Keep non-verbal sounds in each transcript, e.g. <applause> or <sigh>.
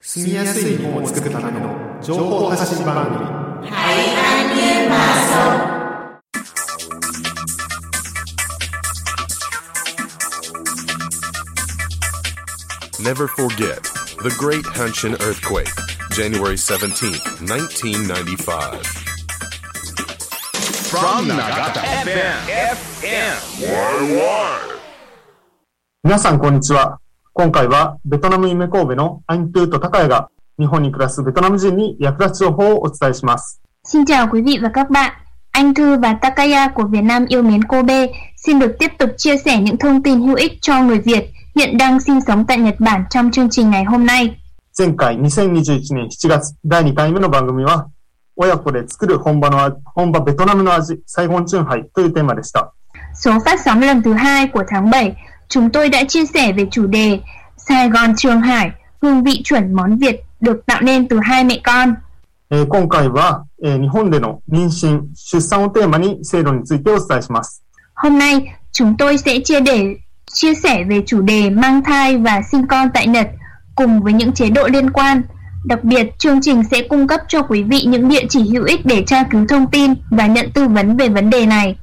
住みやすい日本を作るための情報発信番組 Hãy an nhiên mà sống. Never forget the Great Hanshin Earthquake, January 17th, 1995. From Nagata FM. FM. 皆さん、こんにちは。 今回は、ベトナム夢神戸のアイントゥーと高谷が、日本に暮らすベトナム人に役立つ情報をお伝えします。 Xin chào quý vị và các bạn. Anh Thư và Takaya của Việt Nam yêu mến Kobe xin được tiếp tục chia sẻ những thông tin hữu ích cho người Việt hiện đang sinh sống tại Nhật Bản trong chương trình ngày hôm nay. 前回、2021年7月、第2回目の番組は、親子で作る本場の味、本場ベトナムの味、サイゴンチュンハイというテーマでした。 Số phát sóng lần thứ hai của tháng 7, chúng tôi đã chia sẻ về chủ đề Sài Gòn Trường Hải, hương vị chuẩn món Việt được tạo nên từ hai mẹ con. えー今回は、えー日本での妊娠、出産をテーマに制度についてお伝えします。 Hôm nay, chúng tôi sẽ chia để chia sẻ về chủ đề mang thai và sinh con tại Nhật cùng với những chế độ liên quan. Đặc biệt, chương trình sẽ cung cấp cho quý vị những địa chỉ hữu ích để tra cứu thông tin và nhận tư vấn về vấn đề này.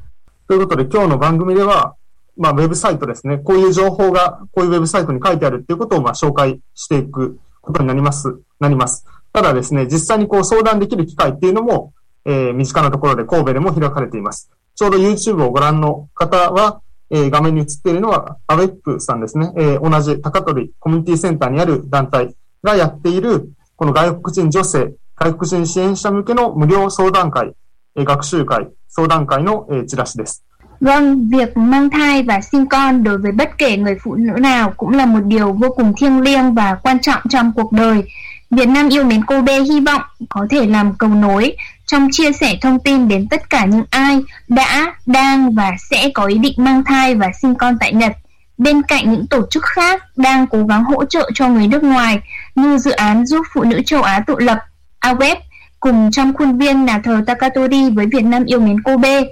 ということで、今日の番組では、 まあ、ウェブサイトですね。こういう情報が、こういうウェブサイトに書いてあるっていうことを、まあ、紹介していくことになります、なります。ただですね、実際にこう相談できる機会っていうのも、えー身近なところで神戸でも開かれています。ちょうど YouTube をご覧の方は、えー画面に映っているのは、アウェップさんですね。えー同じ高取コミュニティセンターにある団体がやっている、この外国人女性、外国人支援者向けの無料相談会、えー学習会、相談会の、えーチラシです。Vâng, việc mang thai và sinh con đối với bất kể người phụ nữ nào cũng là một điều vô cùng thiêng liêng và quan trọng trong cuộc đời. Việt Nam yêu mến Kobe hy vọng có thể làm cầu nối trong chia sẻ thông tin đến tất cả những ai đã, đang và sẽ có ý định mang thai và sinh con tại Nhật. Bên cạnh những tổ chức khác đang cố gắng hỗ trợ cho người nước ngoài như dự án giúp phụ nữ châu Á tự lập, AWEB, cùng trong khuôn viên nhà thờ Takatori với Việt Nam yêu mến Kobe.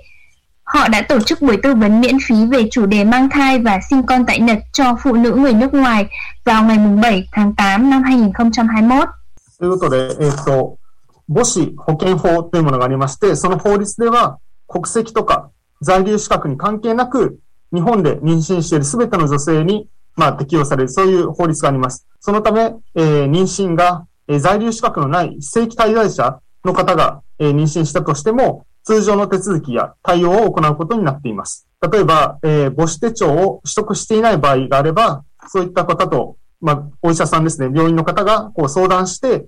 Họ đã tổ chức buổi tư vấn miễn phí về chủ đề mang thai và sinh con tại Nhật cho phụ nữ người nước ngoài vào ngày 7 tháng 8 năm 2021. ということで、えっ、と、母子保険法というものがありまして、その法律では国籍とか在留資格に関係なく、日本で妊娠しているすべての女性に、まあ、適用される、そういう法律があります。そのため、えー妊娠が、えー在留資格のない非正規滞在者の方が、えー妊娠したとしても、 通常の手続きや対応を行うことになっています。例えば、えー母子手帳を取得していない場合があれば、そういった方と、まあ、お医者さんですね、病院の方がこう相談して、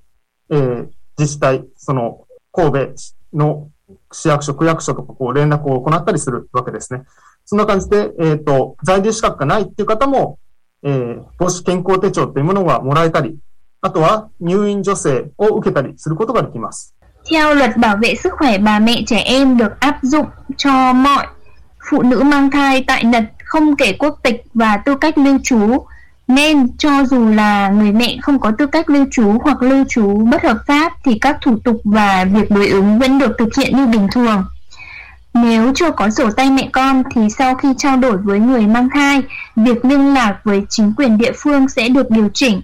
えー自治体、その、神戸の市役所、区役所とかこう連絡を行ったりするわけですね。そんな感じで、えっ、と、在留資格がないっていう方も、えー母子健康手帳っていうものがもらえたり、あとは入院助成を受けたりすることができます。Theo luật bảo vệ sức khỏe bà mẹ trẻ em được áp dụng cho mọi phụ nữ mang thai tại Nhật không kể quốc tịch và tư cách lưu trú, nên cho dù là người mẹ không có tư cách lưu trú hoặc lưu trú bất hợp pháp thì các thủ tục và việc đối ứng vẫn được thực hiện như bình thường. Nếu chưa có sổ tay mẹ con thì sau khi trao đổi với người mang thai, việc liên lạc với chính quyền địa phương sẽ được điều chỉnh.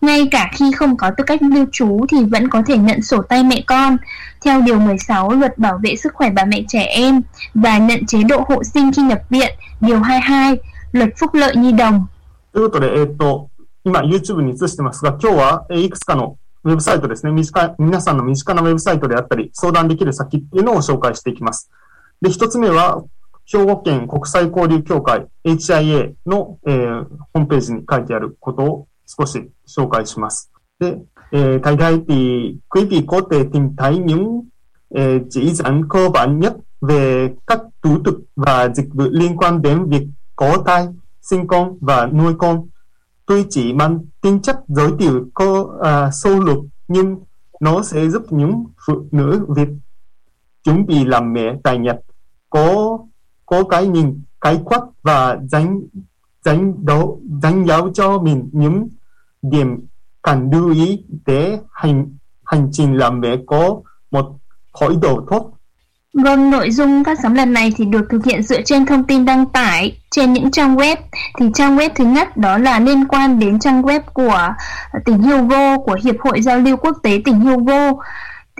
Ngay cả khi không có tư cách lưu trú thì vẫn có thể nhận sổ tay mẹ con theo Điều 16 Luật Bảo vệ Sức khỏe bà mẹ trẻ em và nhận chế độ hộ sinh khi nhập viện, Điều 22 Luật Phúc lợi Nhi đồng. ということで、えっ、と、今 YouTube に移してますが、今日は、えーいくつかのウェブサイトですね、短い、皆さんの身近なウェブサイトであったり、相談できる先っていうのを紹介していきます。で、一つ目は、兵庫県国際交流協会 HIA の、えーホームページに書いてあることを 少し紹介します。で、えーthay đây thì quý vị có thể tìm thấy những ờ, chỉ dẫn cơ bản nhất về các thủ tục và dịch vụ liên quan đến việc có thai, sinh con và nuôi con. Tuy chỉ mang tính chất giới thiệu có à, sâu lược nhưng nó sẽ giúp những phụ nữ Việt chuẩn bị làm mẹ tại Nhật có có cái nhìn khái quát và đánh đánh đấu đánh giáo cho mình những điểm cần lưu ý để hành hành trình làm mẹ có một khởi đầu tốt Vâng, nội dung phát sóng lần này thì được thực hiện dựa trên thông tin đăng tải trên những trang web. Thì trang web thứ nhất đó là liên quan đến trang web của tỉnh Hugo, của Hiệp hội Giao lưu Quốc tế tỉnh Hugo.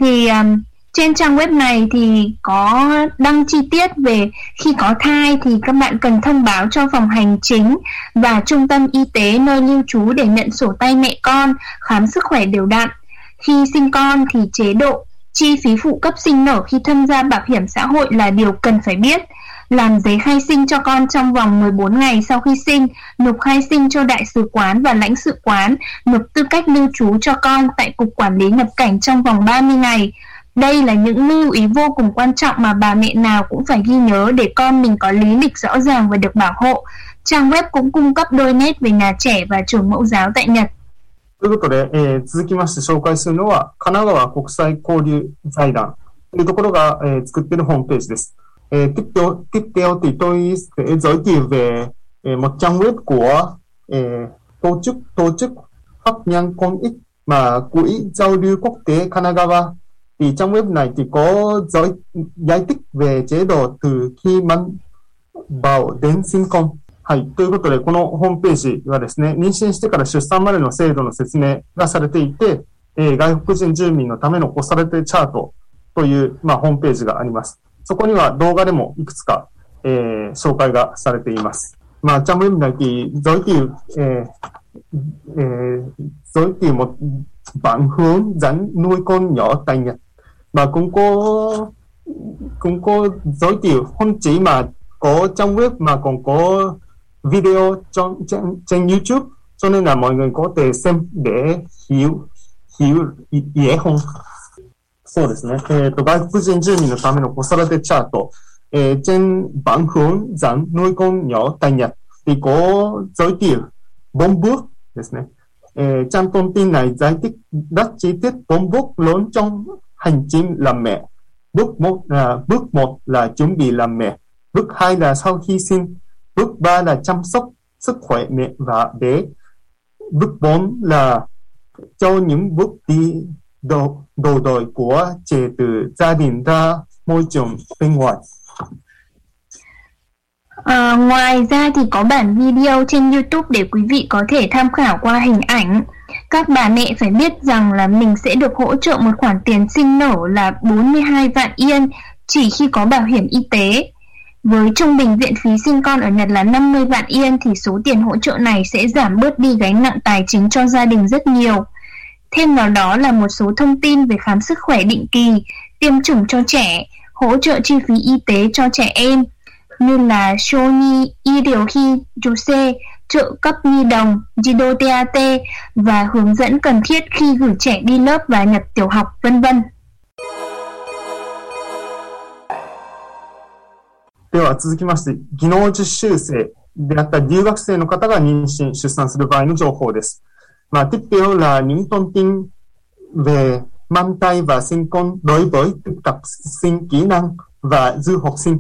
Thì um, trên trang web này thì có đăng chi tiết về khi có thai thì các bạn cần thông báo cho phòng hành chính và trung tâm y tế nơi lưu trú để nhận sổ tay mẹ con, khám sức khỏe đều đặn. Khi sinh con thì chế độ chi phí phụ cấp sinh nở khi tham gia bảo hiểm xã hội là điều cần phải biết. Làm giấy khai sinh cho con trong vòng 14 ngày sau khi sinh, nộp khai sinh cho đại sứ quán và lãnh sự quán, nộp tư cách lưu trú cho con tại Cục Quản lý nhập cảnh trong vòng 30 ngày. Đây là những lưu ý vô cùng quan trọng mà bà mẹ nào cũng phải ghi nhớ để con mình có lý lịch rõ ràng và được bảo hộ. Trang web cũng cung cấp đôi nét về nhà trẻ và trường mẫu giáo tại Nhật. ということで、えー続きまして紹介するのは、神奈川国際交流財団というところが、えー作っているホームページです. Eh, tiếp theo, tiếp theo thì tôi sẽ giới thiệu về eh, một trang web của eh, tổ chức tổ chức pháp nhân công ích mà quỹ giao lưu quốc tế Kanagawa はい。ということで、このホームページはですね、妊娠してから出産までの制度の説明がされていて、え、外国人住民のための子育てチャートという、まあ、ホームページがあります。そこには動画でもいくつか、え、紹介がされています。まあ、え、え、Và cũng có cũng có giới thiệu không chỉ mà có trong web mà còn có video trong trên, trên YouTube cho nên là mọi người có thể xem để hiểu hiểu dễ hơn. そうですね。えっ、と、外国人住民のための子育てチャート、えーtrên bản hướng dẫn nuôi con nhỏ tại Nhật thì có giới thiệu bốn bước ですね。えーtrang thông tin này giải thích rất chi tiết bốn bước lớn trong hành trình làm mẹ. Bước một là bước một là chuẩn bị làm mẹ. Bước hai là sau khi sinh. Bước ba là chăm sóc sức khỏe mẹ và bé. Bước bốn là cho những bước đi đồ đồ đời của trẻ từ gia đình ra môi trường bên ngoài. À, ngoài ra thì có bản video trên YouTube để quý vị có thể tham khảo qua hình ảnh. Các bà mẹ phải biết rằng là mình sẽ được hỗ trợ một khoản tiền sinh nở là 42 vạn yên chỉ khi có bảo hiểm y tế. Với trung bình viện phí sinh con ở Nhật là 50 vạn yên thì số tiền hỗ trợ này sẽ giảm bớt đi gánh nặng tài chính cho gia đình rất nhiều. Thêm vào đó là một số thông tin về khám sức khỏe định kỳ, tiêm chủng cho trẻ, hỗ trợ chi phí y tế cho trẻ em như là Shoni Y Điều Jose, trợ cấp nhi đồng, Jido TAT và hướng dẫn cần thiết khi gửi trẻ đi lớp và nhập tiểu học, vân vân. では続きまして、技能実習生であったり留学生の方が妊娠、出産する場合の情報です。Mà tiếp theo là những thông tin về mang thai và sinh con đối với thực tập sinh kỹ năng và du học sinh。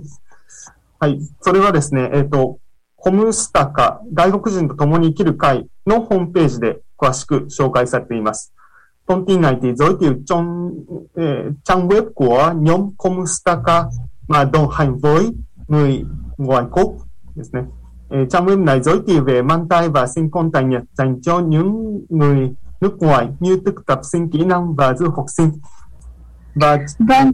はい。それはですね、えっ、と、 ホムスタカ、外国人と共に生きる会のホームページで詳しく紹介されています。Thông tin này thì giới thiệu trong với người ngoài trang web này giới thiệu về mang tay và sinh con tại Nhật dành cho những người nước ngoài như thực tập sinh kỹ năng và du học sinh. Và vâng.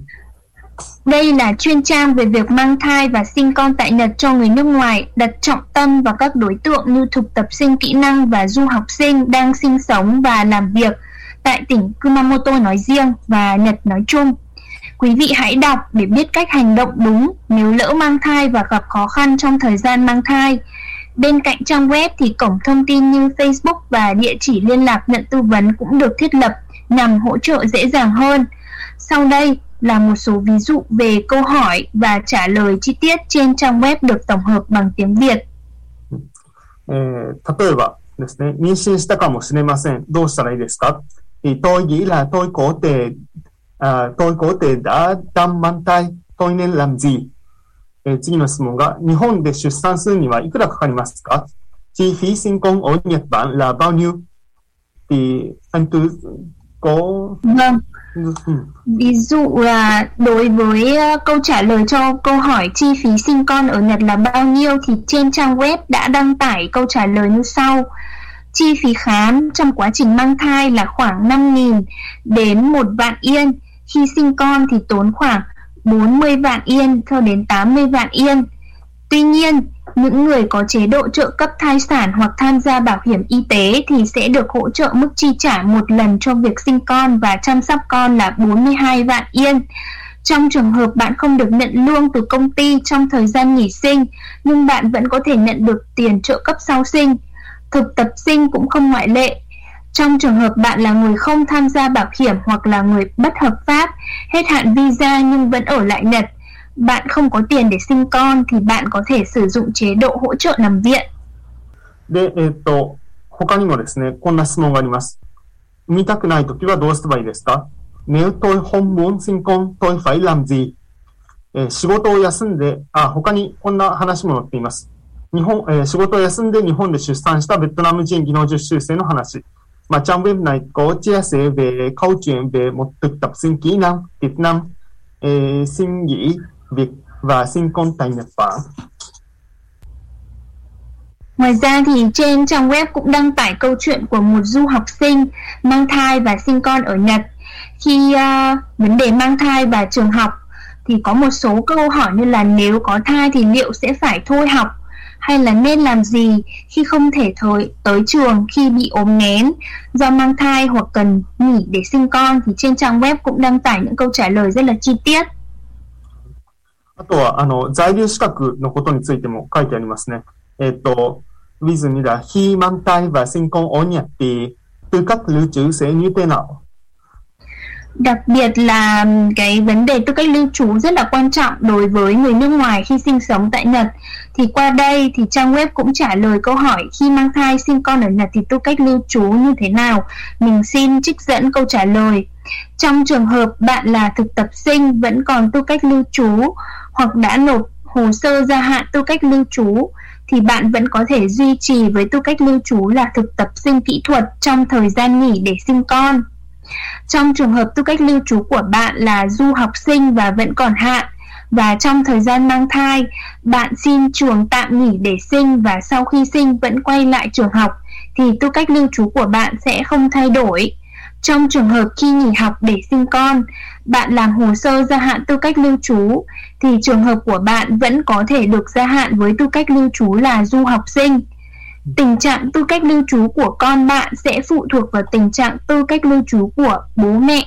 Đây là chuyên trang về việc mang thai và sinh con tại Nhật cho người nước ngoài, đặt trọng tâm vào các đối tượng như thực tập sinh kỹ năng và du học sinh đang sinh sống và làm việc tại tỉnh Kumamoto nói riêng và Nhật nói chung. Quý vị hãy đọc để biết cách hành động đúng nếu lỡ mang thai và gặp khó khăn trong thời gian mang thai. Bên cạnh trang web thì cổng thông tin như Facebook và địa chỉ liên lạc nhận tư vấn cũng được thiết lập nhằm hỗ trợ dễ dàng hơn. Sau đây là một số ví dụ về câu hỏi và trả lời chi tiết trên trang web được tổng hợp bằng tiếng Việt. えー例えばですね、妊娠したかもしれません。どうしたらいいですか Thì tôi nghĩ là tôi có thể, à, tôi có thể đã đang mang thai, tôi nên làm gì? えー次の質問が、日本で出産するにはいくらかかりますか Chi phí sinh con ở Nhật Bản là bao nhiêu? Thì anh Tư có Vâng, Ừ. ừ. Ví dụ là đối với ờ, câu trả lời cho câu hỏi chi phí sinh con ở Nhật là bao nhiêu thì trên trang web đã đăng tải câu trả lời như sau. Chi phí khám trong quá trình mang thai là khoảng 5.000 đến 1 vạn yên. Khi sinh con thì tốn khoảng 40 vạn yên cho đến 80 vạn yên. Tuy nhiên, những người có chế độ trợ cấp thai sản hoặc tham gia bảo hiểm y tế thì sẽ được hỗ trợ mức chi trả một lần cho việc sinh con và chăm sóc con là 42 vạn yên. Trong trường hợp bạn không được nhận lương từ công ty trong thời gian nghỉ sinh, nhưng bạn vẫn có thể nhận được tiền trợ cấp sau sinh. Thực tập sinh cũng không ngoại lệ. Trong trường hợp bạn là người không tham gia bảo hiểm hoặc là người bất hợp pháp, hết hạn visa nhưng vẫn ở lại Nhật, bạn không có tiền để sinh con thì bạn có thể sử dụng chế độ hỗ trợ nằm viện. で、えっ、と、他にもですね、こんな質問があります。産みたくないときはどうすればいいですか Nếu tôi không muốn sinh con, tôi phải làm gì? えー仕事を休んで、あ、他にこんな話も載っています。日本、えー仕事を休んで日本で出産したベトナム人技能実習生の話. Mà trong web này có chia sẻ về câu chuyện về một thực tập sinh kỹ năng Việt Nam, eh, xin nghỉ việc và sinh con tại Nhật Bản. Ngoài ra thì trên trang web cũng đăng tải câu chuyện của một du học sinh mang thai và sinh con ở Nhật. Khi uh, vấn đề mang thai và trường học thì có một số câu hỏi như là nếu có thai thì liệu sẽ phải thôi học hay là nên làm gì khi không thể thời, tới trường khi bị ốm nghén do mang thai hoặc cần nghỉ để sinh con thì trên trang web cũng đăng tải những câu trả lời rất là chi tiết. あとは、あの、在留資格のことについても書いてありますね。えっ、と、ví dụ như là khi mang thai và sinh con ở Nhật thì tư cách lưu trú sẽ như thế nào? Đặc biệt là cái vấn đề tư cách lưu trú rất là quan trọng đối với người nước ngoài khi sinh sống tại Nhật. Thì qua đây thì trang web cũng trả lời câu hỏi khi mang thai sinh con ở Nhật thì tư cách lưu trú như thế nào. Mình xin trích dẫn câu trả lời. Trong trường hợp bạn là thực tập sinh vẫn còn tư cách lưu trú hoặc đã nộp hồ sơ gia hạn tư cách lưu trú thì bạn vẫn có thể duy trì với tư cách lưu trú là thực tập sinh kỹ thuật trong thời gian nghỉ để sinh con. Trong trường hợp tư cách lưu trú của bạn là du học sinh và vẫn còn hạn và trong thời gian mang thai, bạn xin trường tạm nghỉ để sinh và sau khi sinh vẫn quay lại trường học thì tư cách lưu trú của bạn sẽ không thay đổi. Trong trường hợp khi nghỉ học để sinh con, bạn làm hồ sơ gia hạn tư cách lưu trú thì trường hợp của bạn vẫn có thể được gia hạn với tư cách lưu trú là du học sinh. Tình trạng tư cách lưu trú của con bạn sẽ phụ thuộc vào tình trạng tư cách lưu trú của bố mẹ.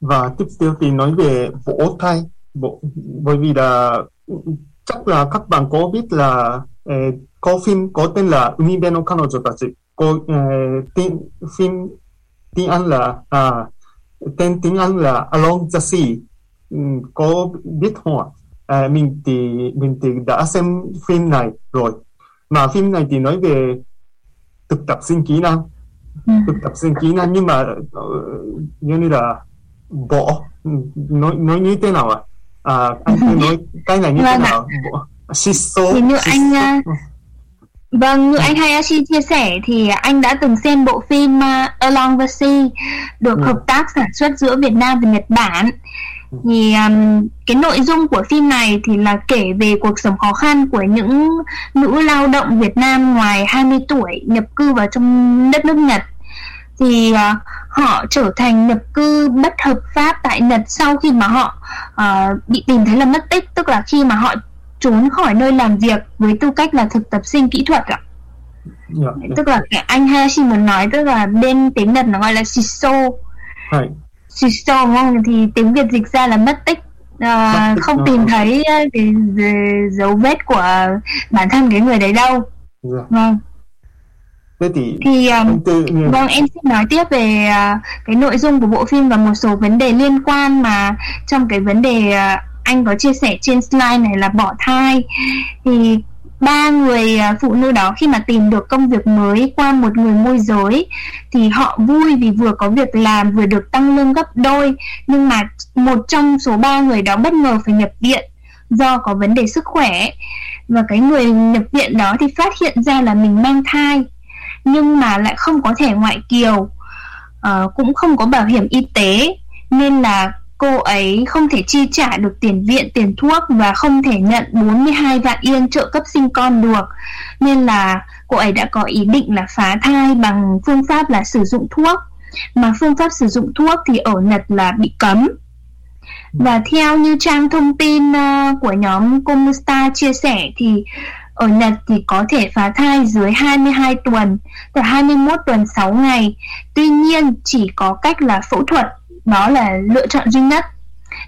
Và tiếp theo thì nói về vỗ thai. Bộ, bởi vì là chắc là các bạn có biết là eh, có phim có tên là Umi Beno Kanojo Tachi. Có eh, ờ, tên, phim tiếng Anh là à, tên tiếng Anh là Along the Sea. Ừ, có biết không ạ? À, mình thì mình thì đã xem phim này rồi mà phim này thì nói về thực tập sinh kỹ năng Ừ. thực tập sinh kỹ năng nhưng mà uh, như là bỏ nói nói như thế nào à, à anh cứ nói cái này như thế Vâng nào bỏ shiso như anh, shiso. à, Vâng, như anh Hayashi chia sẻ thì anh đã từng xem bộ phim uh, Along the Sea được Ừ. hợp tác sản xuất giữa Việt Nam và Nhật Bản. Thì um, cái nội dung của phim này thì là kể về cuộc sống khó khăn của những nữ lao động Việt Nam ngoài 20 tuổi nhập cư vào trong đất nước Nhật. Thì uh, họ trở thành nhập cư bất hợp pháp tại Nhật sau khi mà họ uh, bị tìm thấy là mất tích, tức là khi mà họ trốn khỏi nơi làm việc với tư cách là thực tập sinh kỹ thuật ạ. Dạ, dạ. Tức là cái anh Hayashi muốn nói tức là bên tiếng Nhật nó gọi là shiso. Hay. Không? Thì tiếng Việt dịch ra là mất tích. À, tích, không tìm thấy cái d- dấu vết của bản thân cái người đấy đâu. Vâng. thế thì Thì um, tư Vâng, em xin nói tiếp về à, cái nội dung của bộ phim và một số vấn đề liên quan mà trong cái vấn đề à, anh có chia sẻ trên slide này là bỏ thai. Thì ba người à, phụ nữ đó khi mà tìm được công việc mới qua một người môi giới thì họ vui vì vừa có việc làm vừa được tăng lương gấp đôi. Nhưng mà một trong số ba người đó bất ngờ phải nhập viện do có vấn đề sức khỏe. Và cái người nhập viện đó thì phát hiện ra là mình mang thai nhưng mà lại không có thẻ ngoại kiều uh, cũng không có bảo hiểm y tế nên là cô ấy không thể chi trả được tiền viện, tiền thuốc và không thể nhận 42 vạn yên trợ cấp sinh con được. Nên là cô ấy đã có ý định là phá thai bằng phương pháp là sử dụng thuốc. Mà phương pháp sử dụng thuốc thì ở Nhật là bị cấm. Và theo như trang thông tin ờ, của nhóm Comusta chia sẻ thì ở Nhật thì có thể phá thai dưới 22 tuần, từ 21 tuần 6 ngày. Tuy nhiên chỉ có cách là phẫu thuật đó là lựa chọn duy nhất.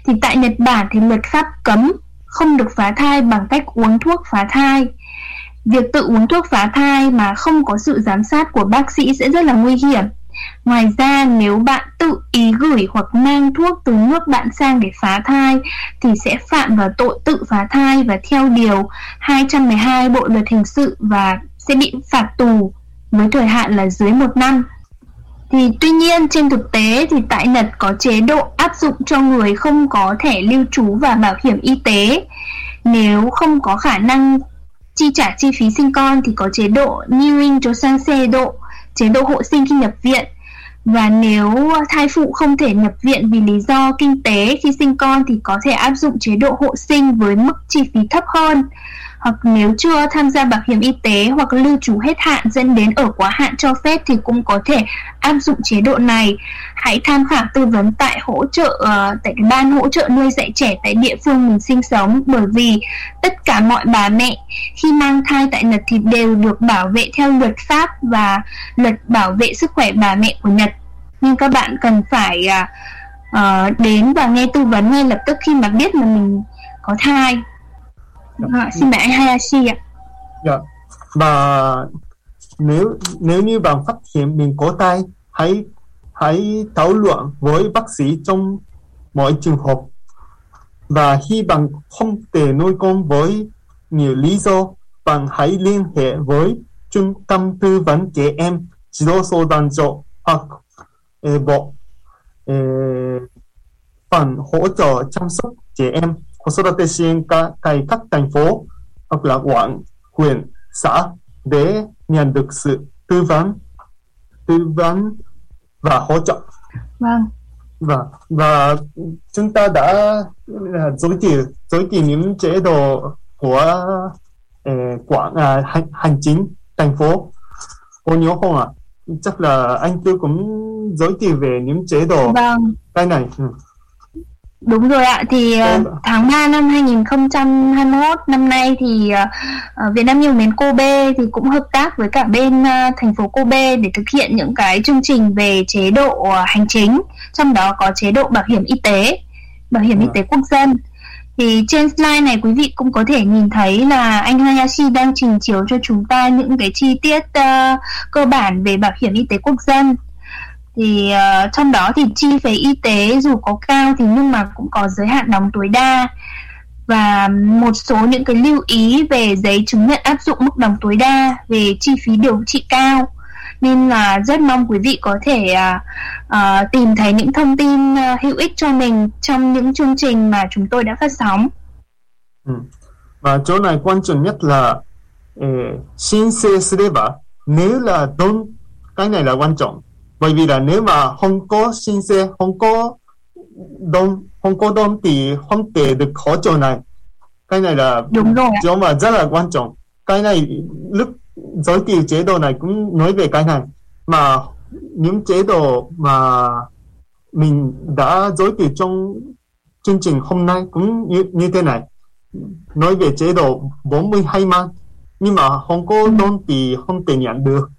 Thì tại Nhật Bản thì luật pháp cấm không được phá thai bằng cách uống thuốc phá thai. Việc tự uống thuốc phá thai mà không có sự giám sát của bác sĩ sẽ rất là nguy hiểm. Ngoài ra, nếu bạn tự ý gửi hoặc mang thuốc từ nước bạn sang để phá thai thì sẽ phạm vào tội tự phá thai và theo điều 212 Bộ luật hình sự và sẽ bị phạt tù với thời hạn là dưới một năm thì tuy nhiên trên thực tế thì tại Nhật có chế độ áp dụng cho người không có thẻ lưu trú và bảo hiểm y tế. Nếu không có khả năng chi trả chi phí sinh con thì có chế độ Niuin cho sang xe độ, chế độ hộ sinh khi nhập viện. Và nếu thai phụ không thể nhập viện vì lý do kinh tế khi sinh con thì có thể áp dụng chế độ hộ sinh với mức chi phí thấp hơn hoặc nếu chưa tham gia bảo hiểm y tế hoặc lưu trú hết hạn dẫn đến ở quá hạn cho phép thì cũng có thể áp dụng chế độ này. Hãy tham khảo tư vấn tại hỗ trợ uh, tại cái ban hỗ trợ nuôi dạy trẻ tại địa phương mình sinh sống bởi vì tất cả mọi bà mẹ khi mang thai tại Nhật thì đều được bảo vệ theo luật pháp và luật bảo vệ sức khỏe bà mẹ của Nhật. Nhưng các bạn cần phải uh, đến và nghe tư vấn ngay lập tức khi mà biết là mình có thai À, xin mời anh Hayashi ạ. Dạ. Và nếu nếu như bạn phát hiện mình có thai, hãy hãy thảo luận với bác sĩ trong mọi trường hợp. Và khi bạn không thể nuôi con với nhiều lý do, bạn hãy liên hệ với trung tâm tư vấn trẻ em, chỉ導相談所 hoặc eh, bộ eh, phần hỗ trợ chăm sóc trẻ em 子育て支援課会各 thành phố hoặc là quận, huyện, xã để nhận được sự tư vấn, tư vấn và hỗ trợ. Vâng. Và và chúng ta đã giới thiệu giới thiệu những chế độ của eh, quận à, hành, hành chính thành phố. Cô nhớ không ạ? À? Chắc là anh tư cũng giới thiệu về những chế độ vâng. cái này. Ừ. Đúng rồi ạ, thì uh, tháng 3 năm 2021 năm nay thì uh, Việt Nam Nhiều Mến Kobe thì cũng hợp tác với cả bên uh, thành phố Kobe để thực hiện những cái chương trình về chế độ hành chính, trong đó có chế độ bảo hiểm y tế, bảo hiểm y tế quốc dân. Thì trên slide này quý vị cũng có thể nhìn thấy là anh Hayashi đang trình chiếu cho chúng ta những cái chi tiết cơ bản về bảo hiểm y tế quốc dân thì uh, trong đó thì chi phí y tế dù có cao thì nhưng mà cũng có giới hạn đóng tối đa và một số những cái lưu ý về giấy chứng nhận áp dụng mức đóng tối đa về chi phí điều trị cao nên là rất mong quý vị có thể uh, uh, tìm thấy những thông tin uh, hữu ích cho mình trong những chương trình mà chúng tôi đã phát sóng. Ừ. Và chỗ này quan trọng nhất là eh, xin xê nếu là don cái này là quan trọng bởi vì là nếu mà không có xin xe không có đông không có đông thì không thể được hỗ trợ này. Cái này là đúng rồi chỗ mà rất là quan trọng. Cái này lúc giới thiệu chế độ này cũng nói về cái này. Mà những chế độ mà mình đã giới thiệu trong chương trình hôm nay cũng như, như thế này. Nói về chế độ 42 man nhưng mà không có đông thì không thể nhận được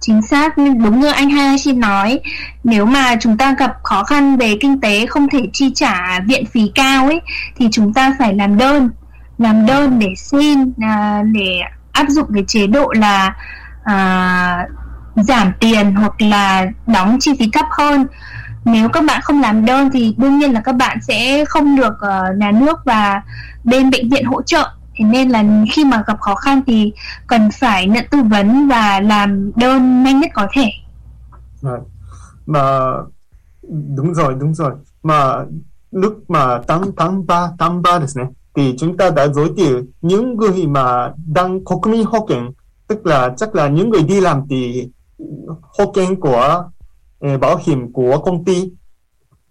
chính xác đúng như anh Hayashi nói nếu mà chúng ta gặp khó khăn về kinh tế không thể chi trả viện phí cao ấy thì chúng ta phải làm đơn. Làm đơn để xin à, để áp dụng cái chế độ là à, giảm tiền hoặc là đóng chi phí thấp hơn. Nếu các bạn không làm đơn thì đương nhiên là các bạn sẽ không được uh, nhà nước và bên bệnh viện hỗ trợ thế nên là khi mà gặp khó khăn thì cần phải nhận tư vấn và làm đơn nhanh nhất có thể rồi mà đúng rồi đúng rồi mà lúc mà tháng tháng ba tháng ba ですね thì chúng ta đã giới thiệu những người mà đăng quốc民保険tức là chắc là những người đi làm thì hộ険của uh, bảo hiểm của công ty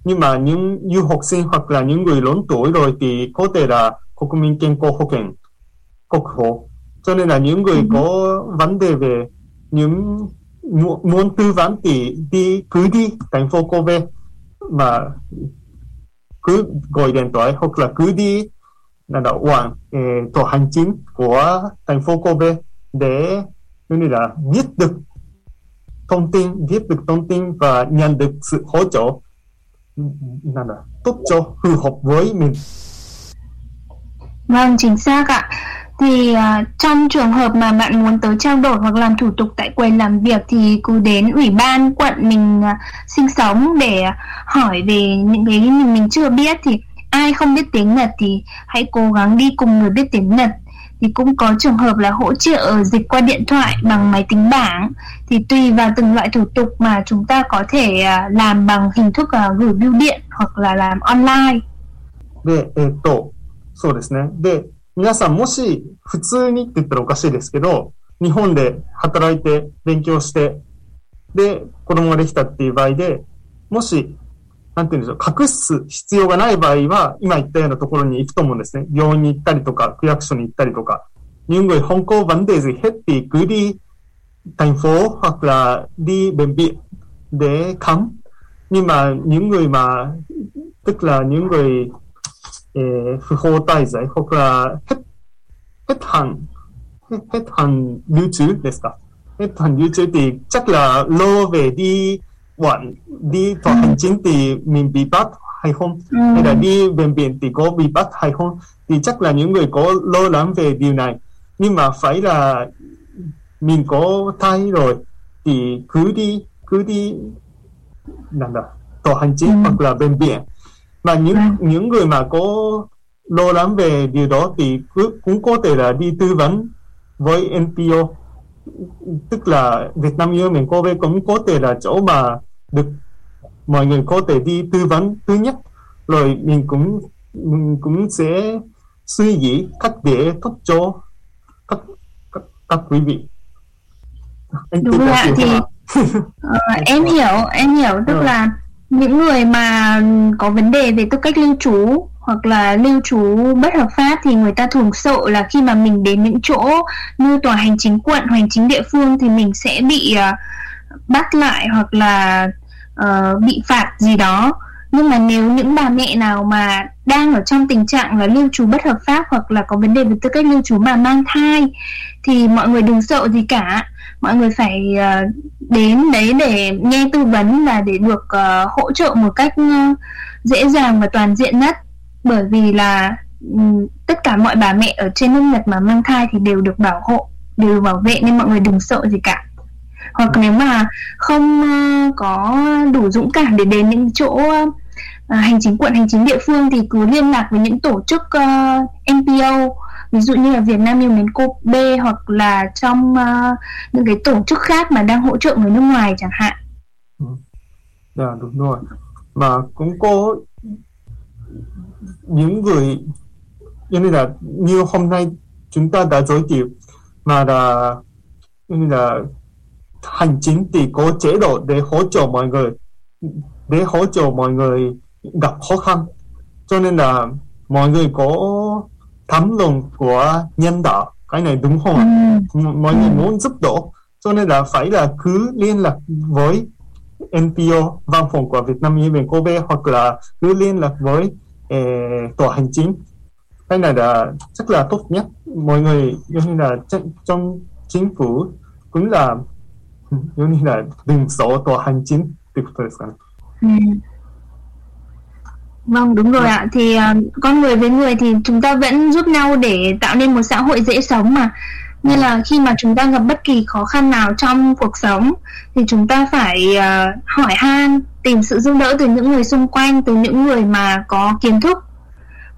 nhưng mà những du học sinh hoặc là những người lớn tuổi rồi thì có thể là quốc民健康保険国保cho nên là những người ừ. có vấn đề về những muốn tư vấn thì đi cứ đi thành phố Kobe mà cứ gọi điện thoại hoặc là cứ đi là đạo hoàng tổ hành chính của thành phố Kobe để như là viết được thông tin viết được thông tin và nhận được sự hỗ trợ là tốt cho phù hợp với mình Vâng, chính xác ạ. Thì uh, trong trường hợp mà bạn muốn tới trao đổi hoặc làm thủ tục tại quầy làm việc thì cứ đến ủy ban quận mình uh, sinh sống để hỏi về những cái mình, mình chưa biết thì ai không biết tiếng Nhật thì hãy cố gắng đi cùng người biết tiếng Nhật thì cũng có trường hợp là hỗ trợ dịch qua điện thoại bằng máy tính bảng thì tùy vào từng loại thủ tục mà chúng ta có thể à, làm bằng hình thức gửi bưu điện hoặc là làm online. 네, 네, 또 そうですね。で、皆さんもし普通にって言ったらおかしいですけど、日本で働いて勉強して、で、子供ができたっていう場合で、もし、なんて言うんでしょう、隠す必要がない場合は、今言ったようなところに行くと思うんですね。病院に行ったりとか、区役所に行ったりとか。những người không có vấn đề gì hết thì cứ đi thành phố hoặc là đi bệnh viện để khám. Nhưng mà những người mà, tức là những người ー、不法滞在、これはヘッ、ヘッハン、ヘッハン流通ですかヘッハン流通 thì chắc là lô về đi quản đi tòa hành chính thì mình bị bắt hay không ừ. hay là đi bệnh viện thì có bị bắt hay không thì chắc là những người có lo lắng về điều này nhưng mà phải là mình có thai rồi thì cứ đi cứ đi làm đó tòa hành chính ừ. hoặc là bệnh viện mà những à. những người mà có lo lắng về điều đó thì cứ, cũng có thể là đi tư vấn với NPO tức là Việt Nam yêu mình có về cũng có thể là chỗ mà được mọi người có thể đi tư vấn. Thứ nhất rồi mình cũng mình cũng sẽ suy nghĩ cách để tốt cho các các, các quý vị. Anh đúng rồi ạ thì uh, <laughs> em hiểu em hiểu. Tức ừ. là những người mà có vấn đề về tư cách lưu trú hoặc là lưu trú bất hợp pháp thì người ta thường sợ là khi mà mình đến những chỗ như tòa hành chính quận hành chính địa phương thì mình sẽ bị uh, bắt lại hoặc là uh, bị phạt gì đó. Nhưng mà nếu những bà mẹ nào mà đang ở trong tình trạng là lưu trú bất hợp pháp hoặc là có vấn đề về tư cách lưu trú mà mang thai thì mọi người đừng sợ gì cả. Mọi người phải uh, đến đấy để nghe tư vấn và để được uh, hỗ trợ một cách uh, dễ dàng và toàn diện nhất. Bởi vì là um, tất cả mọi bà mẹ ở trên nước Nhật mà mang thai thì đều được bảo hộ đều được bảo vệ nên mọi người đừng sợ gì cả. Hoặc nếu mà không uh, có đủ dũng cảm để đến những chỗ uh, hành chính quận hành chính địa phương thì cứ liên lạc với những tổ chức uh, NPO ví dụ như là Việt Nam yêu mến cô B hoặc là trong uh, những cái tổ chức khác mà đang hỗ trợ người nước ngoài chẳng hạn. Ừ. Dạ đúng rồi. Mà cũng có những người như là như hôm nay chúng ta đã giới thiệu mà là như là hành chính thì có chế độ để hỗ trợ mọi người để hỗ trợ mọi người gặp khó khăn cho nên là mọi người có thấm lòng của nhân đạo cái này đúng không ạ ừ. mọi người muốn giúp đỡ cho nên là phải là cứ liên lạc với NPO văn phòng của Việt Nam Nhân quyền Kobe hoặc là cứ liên lạc với eh, tòa hành chính cái này là rất là tốt nhất mọi người giống như là trong chính phủ cũng là giống như là đừng sợ tòa hành chính ってことですかね。Ừ. Vâng đúng rồi ạ. Thì uh, con người với người thì chúng ta vẫn giúp nhau để tạo nên một xã hội dễ sống mà. Nên là khi mà chúng ta gặp bất kỳ khó khăn nào trong cuộc sống thì chúng ta phải uh, hỏi han tìm sự giúp đỡ từ những người xung quanh từ những người mà có kiến thức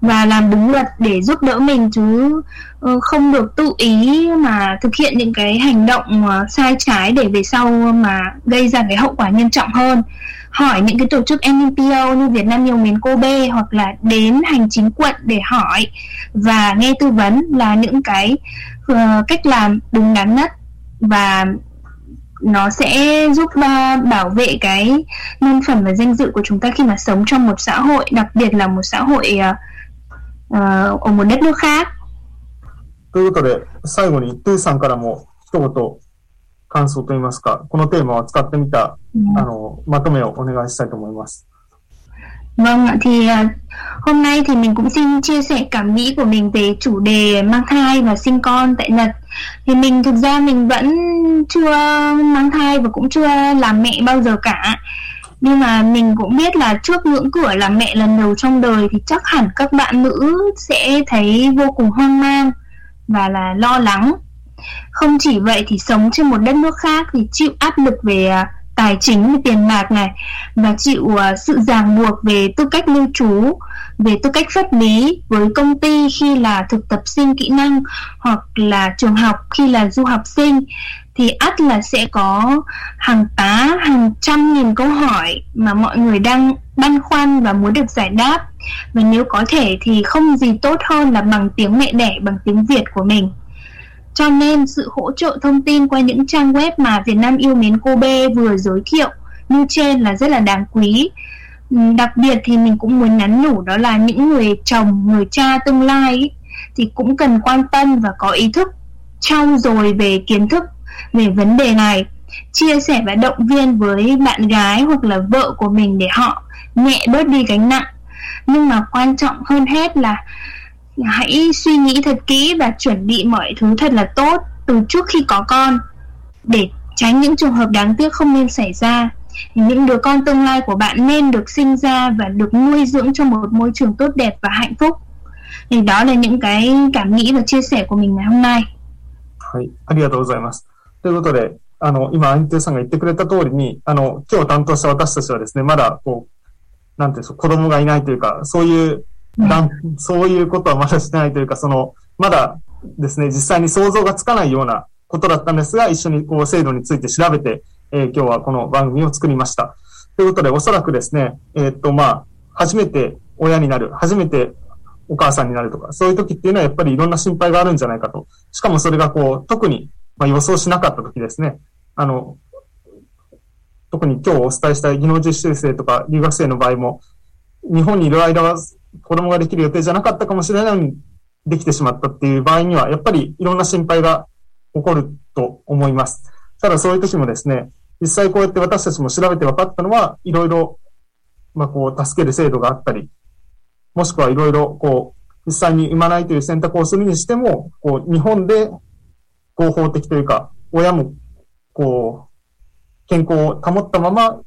và làm đúng luật để giúp đỡ mình chứ uh, không được tự ý mà thực hiện những cái hành động uh, sai trái để về sau mà gây ra cái hậu quả nghiêm trọng hơn hỏi những cái tổ chức NPO như Việt Nam Nhiều Miền Kobe hoặc là đến hành chính quận để hỏi và nghe tư vấn là những cái uh, cách làm đúng đắn nhất và nó sẽ giúp uh, bảo vệ cái nhân phẩm và danh dự của chúng ta khi mà sống trong một xã hội đặc biệt là một xã hội uh, uh, ở một đất nước khác ということで、最後に、トゥーさんからも一言、 感想といいますか、このテーマを扱ってみた、あの、まとめをお願いしたいと思います。 Vâng ạ, thì à, hôm nay thì mình cũng xin chia sẻ cảm nghĩ của mình về chủ đề mang thai và sinh con tại Nhật. Thì mình thực ra mình vẫn chưa mang thai và cũng chưa làm mẹ bao giờ cả. Nhưng mà mình cũng biết là trước ngưỡng cửa làm mẹ lần đầu trong đời thì chắc hẳn các bạn nữ sẽ thấy vô cùng hoang mang và là lo lắng. Không chỉ vậy thì sống trên một đất nước khác thì chịu áp lực về à, tài chính về tiền bạc này và chịu uh, sự ràng buộc về tư cách lưu trú về tư cách pháp lý với công ty khi là thực tập sinh kỹ năng hoặc là trường học khi là du học sinh thì ắt là sẽ có hàng tá hàng trăm nghìn câu hỏi mà mọi người đang băn khoăn và muốn được giải đáp. Và nếu có thể thì không gì tốt hơn là bằng tiếng mẹ đẻ bằng tiếng Việt của mình cho nên sự hỗ trợ thông tin qua những trang web mà Việt Nam yêu mến Kobe vừa giới thiệu như trên là rất là đáng quý. Đặc biệt thì mình cũng muốn nhắn nhủ đó là những người chồng, người cha tương lai ấy, thì cũng cần quan tâm và có ý thức trau dồi về kiến thức về vấn đề này chia sẻ và động viên với bạn gái hoặc là vợ của mình để họ nhẹ bớt đi gánh nặng nhưng mà quan trọng hơn hết là hãy suy nghĩ thật kỹ và chuẩn bị mọi thứ thật là tốt từ trước khi có con để tránh những trường hợp đáng tiếc không nên xảy ra những đứa con tương lai của bạn nên được sinh ra và được nuôi dưỡng trong một môi trường tốt đẹp và hạnh phúc thì đó là những cái cảm nghĩ và chia sẻ của mình ngày hôm nay はい、ありがとうございます。ということで、あの、今、アンティさんが言ってくれた通りに、あの、今日担当した私たちはですね、まだ、こう、なんていうんですか、子供がいないというか、そういう、なん そういうことはまだしてないというか、その、まだですね、実際に想像がつかないようなことだったんですが、一緒にこう制度について調べて、えー今日はこの番組を作りました。ということで、おそらくですね、えーっと、まあ、初めて親になる、初めてお母さんになるとか、そういう時っていうのはやっぱりいろんな心配があるんじゃないかと。しかもそれがこう、特に、まあ、予想しなかった時ですね。あの、特に今日お伝えした技能実習生とか留学生の場合も、日本にいる間は子供ができる予定じゃなかったかもしれないのに、できてしまったっていう場合には、やっぱりいろんな心配が起こると思います。ただそういう時もですね、実際こうやって私たちも調べて分かったのは、いろいろ、まあこう、助ける制度があったり、もしくはいろいろ、こう、実際に産まないという選択をするにしても、こう、日本で合法的というか、親も、こう、健康を保ったまま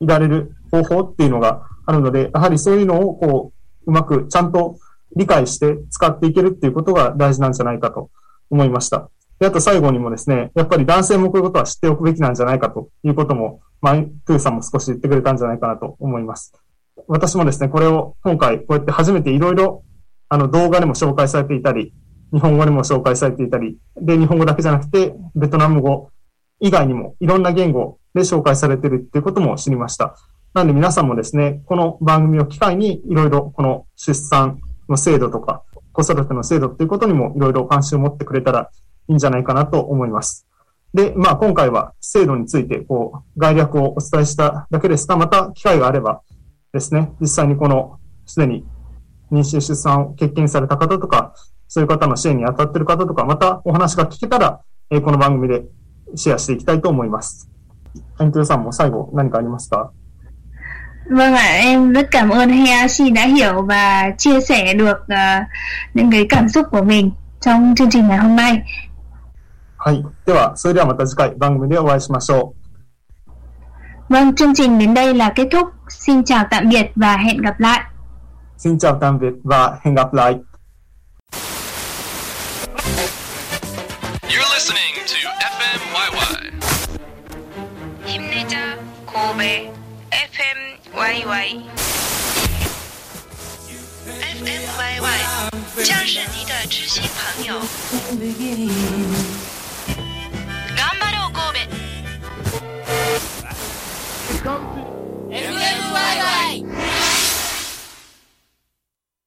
いられる方法っていうのがあるので、やはりそういうのを、こう、うまくちゃんと理解して使っていけるっていうことが大事なんじゃないかと思いました。で、あと最後にもですね、やっぱり男性もこういうことは知っておくべきなんじゃないかということも、まあ、トゥーさんも少し言ってくれたんじゃないかなと思います。私もですね、これを今回こうやって初めていろいろあの動画でも紹介されていたり、日本語でも紹介されていたり、で、日本語だけじゃなくて、ベトナム語以外にもいろんな言語で紹介されてるっていうことも知りました。なので皆さんもですね、この番組を機会にいろいろこの出産の制度とか、子育ての制度っていうことにもいろいろ関心を持ってくれたらいいんじゃないかなと思います。で、まあ今回は制度についてこう概略をお伝えしただけですが、また機会があればですね、実際にこのすでに妊娠出産を経験された方とか、そういう方の支援に当たっている方とか、またお話が聞けたら、えこの番組でシェアしていきたいと思います。アントゥさんも最後何かありますか？Vâng ạ, em rất cảm ơn Hayashi đã hiểu và chia sẻ được ờ, những cái cảm xúc của mình trong chương trình ngày hôm nay. はい。では、それではまた次回番組でお会いしましょう。 Vâng, chương trình đến đây là kết thúc. Xin chào tạm biệt và hẹn gặp lại. Xin chào tạm biệt và hẹn gặp lại. You're listening to FMYY. 힘내자 고베 FM 喂喂，FM YY，将是你的知心朋友。頑張ろう神戸。FM YY。